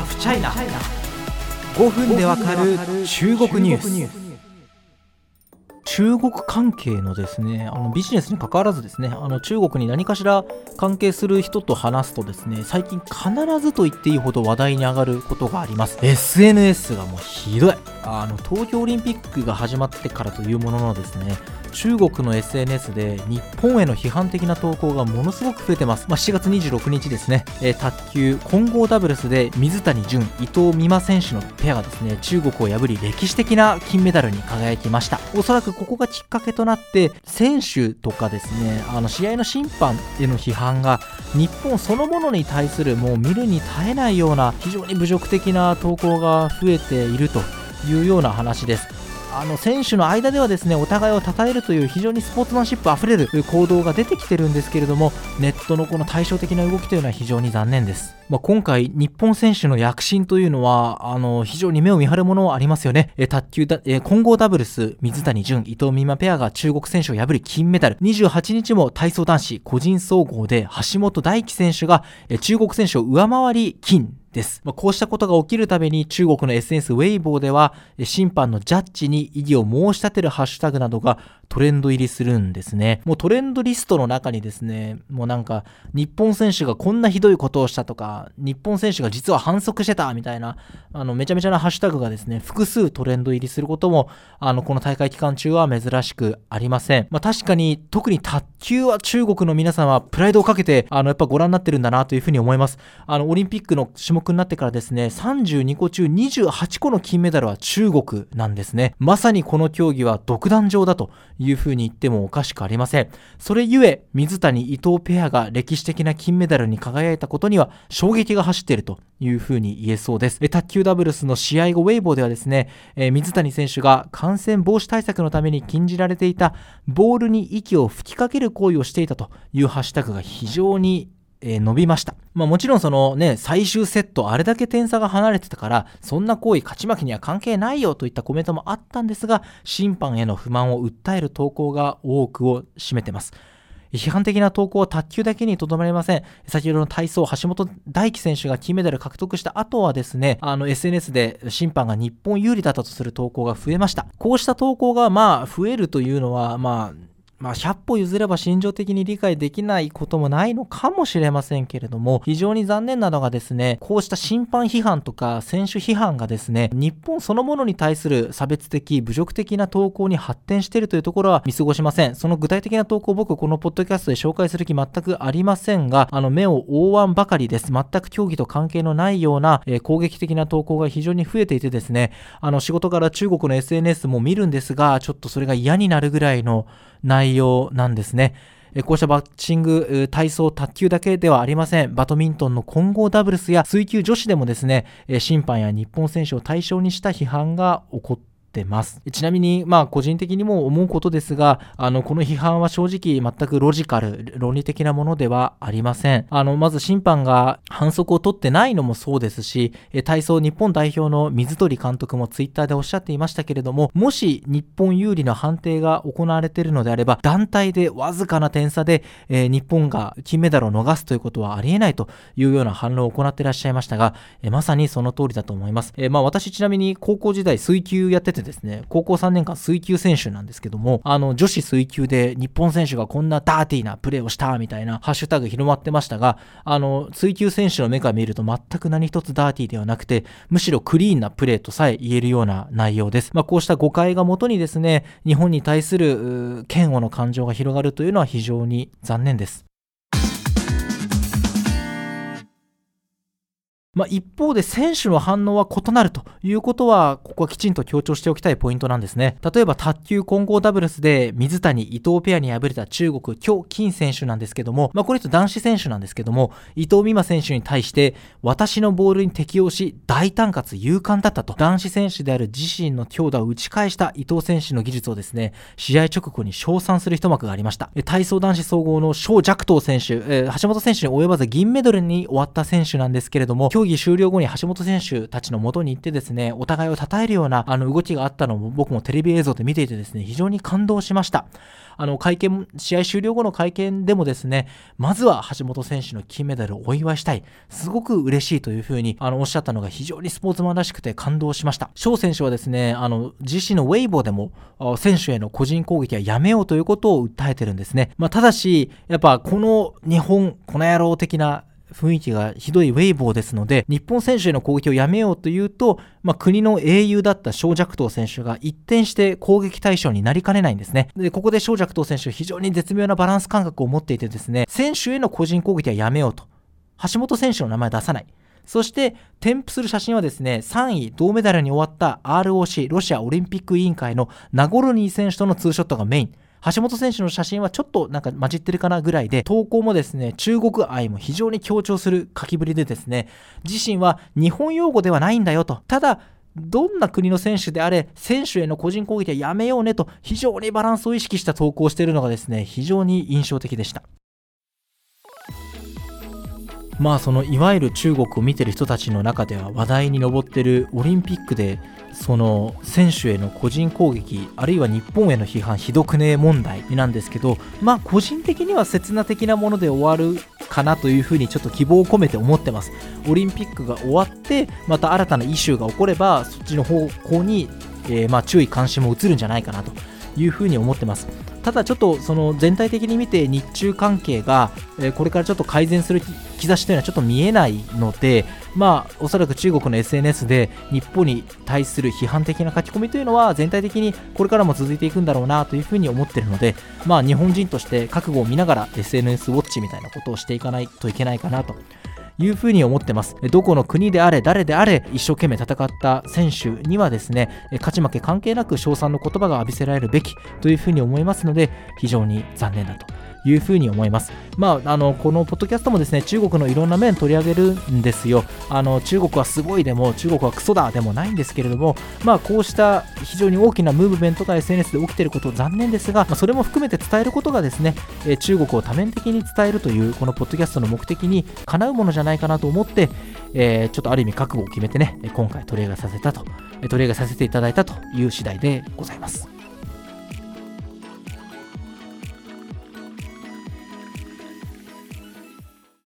ハフチャイナ5分でわかる中国ニュース。中国関係のですねあのビジネスに関わらずですねあの中国に何かしら関係する人と話すとですね最近必ずと言っていいほど話題に上がることがあります。SNS がもうひどい。あの東京オリンピックが始まってからというもののですね中国の SNS で日本への批判的な投稿がものすごく増えてます、まあ、7月26日ですね、えー、卓球混合ダブルスで水谷隼伊藤美誠選手のペアがですね中国を破り歴史的な金メダルに輝きました。おそらくここがきっかけとなって選手とかですねあの試合の審判への批判が日本そのものに対するもう見るに耐えないような非常に侮辱的な投稿が増えているというような話です。あの選手の間ではですねお互いを称えるという非常にスポーツマンシップあふれる行動が出てきてるんですけれどもネットのこの対照的な動きというのは非常に残念です。まあ、今回、日本選手の躍進というのは、あの、非常に目を見張るものありますよね。え卓球だ、え混合ダブルス、水谷隼、伊藤美誠ペアが中国選手を破り金メダル。28日も体操男子個人総合で橋本大輝選手が、え中国選手を上回り金です。まあ、こうしたことが起きるために中国の SNS ウェイボーでは審判のジャッジに異議を申し立てるハッシュタグなどがトレンド入りするんですね。もうトレンドリストの中にですね、もうなんか日本選手がこんなひどいことをしたとか、日本選手が実は反則してたみたいな、あのめちゃめちゃなハッシュタグがですね、複数トレンド入りすることも、あのこの大会期間中は珍しくありません。まあ確かに特に卓球は中国の皆さんはプライドをかけて、あのやっぱご覧になってるんだなというふうに思います。あのオリンピックの種目になってからですね、32個中28個の金メダルは中国なんですね。まさにこの競技は独壇場だというふうに言ってもおかしくありません。それゆえ、水谷伊藤ペアが歴史的な金メダルに輝いたことには衝撃が走っているというふうに言えそうです。卓球ダブルスの試合後、ウェイボーではですね、え水谷選手が感染防止対策のために禁じられていたボールに息を吹きかける行為をしていたというハッシュタグが非常にえー、伸びました。まあもちろんそのね、最終セット、あれだけ点差が離れてたから、そんな行為、勝ち負けには関係ないよといったコメントもあったんですが、審判への不満を訴える投稿が多くを占めてます。批判的な投稿は卓球だけにとどまりません。先ほどの体操、橋本大輝選手が金メダル獲得した後はですね、あの SNS で審判が日本有利だったとする投稿が増えました。こうした投稿がまあ増えるというのは、まあまあ、100歩譲れば心情的に理解できないこともないのかもしれませんけれども、非常に残念なのがですね、こうした審判批判とか選手批判がですね、日本そのものに対する差別的、侮辱的な投稿に発展しているというところは見過ごしません。その具体的な投稿僕このポッドキャストで紹介する気全くありませんが、あの目を覆わんばかりです。全く競技と関係のないような、えー、攻撃的な投稿が非常に増えていてですね、あの仕事から中国の SNS も見るんですが、ちょっとそれが嫌になるぐらいの内容内容なんですね。こうしたバッチング、体操、卓球だけではありません。バドミントンの混合ダブルスや水球女子でもですね、審判や日本選手を対象にした批判が起こってってます。ちなみにまあ個人的にも思うことですがあのこの批判は正直全くロジカル論理的なものではありません。あのまず審判が反則を取ってないのもそうですし体操日本代表の水鳥監督もツイッターでおっしゃっていましたけれどももし日本有利な判定が行われているのであれば団体でわずかな点差で、えー、日本が金メダルを逃すということはありえないというような反論を行っていらっしゃいましたが、えー、まさにその通りだと思います、えー、まあ私ちなみに高校時代水球やってててですね、高校3年間水球選手なんですけども、あの、女子水球で日本選手がこんなダーティーなプレーをしたみたいなハッシュタグ広まってましたが、あの、水球選手の目から見ると全く何一つダーティーではなくて、むしろクリーンなプレーとさえ言えるような内容です。まあ、こうした誤解がもとにですね、日本に対する嫌悪の感情が広がるというのは非常に残念です。まあ、一方で選手の反応は異なるということは、ここはきちんと強調しておきたいポイントなんですね。例えば卓球混合ダブルスで水谷、伊藤ペアに敗れた中国、京金選手なんですけども、まあ、これ人男子選手なんですけども、伊藤美誠選手に対して、私のボールに適応し、大胆かつ勇敢だったと、男子選手である自身の強打を打ち返した伊藤選手の技術をですね、試合直後に称賛する一幕がありました。体操男子総合の翔若東選手、えー、橋本選手に及ばず銀メダルに終わった選手なんですけれども、競技終了後に橋本選手たちの元に行ってですね、お互いを称えるようなあの動きがあったのも僕もテレビ映像で見ていてですね、非常に感動しました。あの会見、試合終了後の会見でもですね、まずは橋本選手の金メダルをお祝いしたい。すごく嬉しいというふうにあのおっしゃったのが非常にスポーツマンらしくて感動しました。翔選手はですね、あの自身のウェイボーでも選手への個人攻撃はやめようということを訴えてるんですね。まあ、ただし、やっぱこの日本、この野郎的な雰囲気がひどいウェイボーですので、日本選手への攻撃をやめようというと、まあ、国の英雄だった小弱東選手が一転して攻撃対象になりかねないんですね。で、ここで小弱東選手、非常に絶妙なバランス感覚を持っていてですね、選手への個人攻撃はやめようと。橋本選手の名前出さない。そして、添付する写真はですね、3位、銅メダルに終わった ROC、ロシアオリンピック委員会のナゴルニー選手とのツーショットがメイン。橋本選手の写真はちょっとなんか混じってるかなぐらいで、投稿もですね、中国愛も非常に強調する書きぶりでですね、自身は日本用語ではないんだよと。ただ、どんな国の選手であれ、選手への個人攻撃はやめようねと、非常にバランスを意識した投稿をしているのがですね、非常に印象的でした。まあそのいわゆる中国を見てる人たちの中では話題に上ってるオリンピックでその選手への個人攻撃あるいは日本への批判ひどくねえ問題なんですけどまあ個人的には刹那的なもので終わるかなというふうにちょっと希望を込めて思ってます。オリンピックが終わってまた新たなイシューが起こればそっちの方向に、えー、ま注意関心も移るんじゃないかなというふうに思ってます。ただちょっとその全体的に見て日中関係が、えこれからちょっと改善する兆しというのはちょっと見えないので、まあ、おそらく中国の SNS で日本に対する批判的な書き込みというのは全体的にこれからも続いていくんだろうなというふうに思っているので、まあ、日本人として覚悟を見ながら SNS ウォッチみたいなことをしていかないといけないかなというふうに思ってます。どこの国であれ、誰であれ、一生懸命戦った選手にはですね、勝ち負け関係なく称賛の言葉が浴びせられるべきというふうに思いますので、非常に残念だというふうに思います。まあ、あのこのポッドキャストもですね中国のいろんな面取り上げるんですよ。あの中国はすごいでも中国はクソだでもないんですけれども、まあ、こうした非常に大きなムーブメントが SNS で起きていること残念ですが、まあ、それも含めて伝えることがですね、え中国を多面的に伝えるというこのポッドキャストの目的にかなうものじゃないかなと思って、えー、ちょっとある意味覚悟を決めてね今回取り上げさせたと取り上げさせていただいたという次第でございます。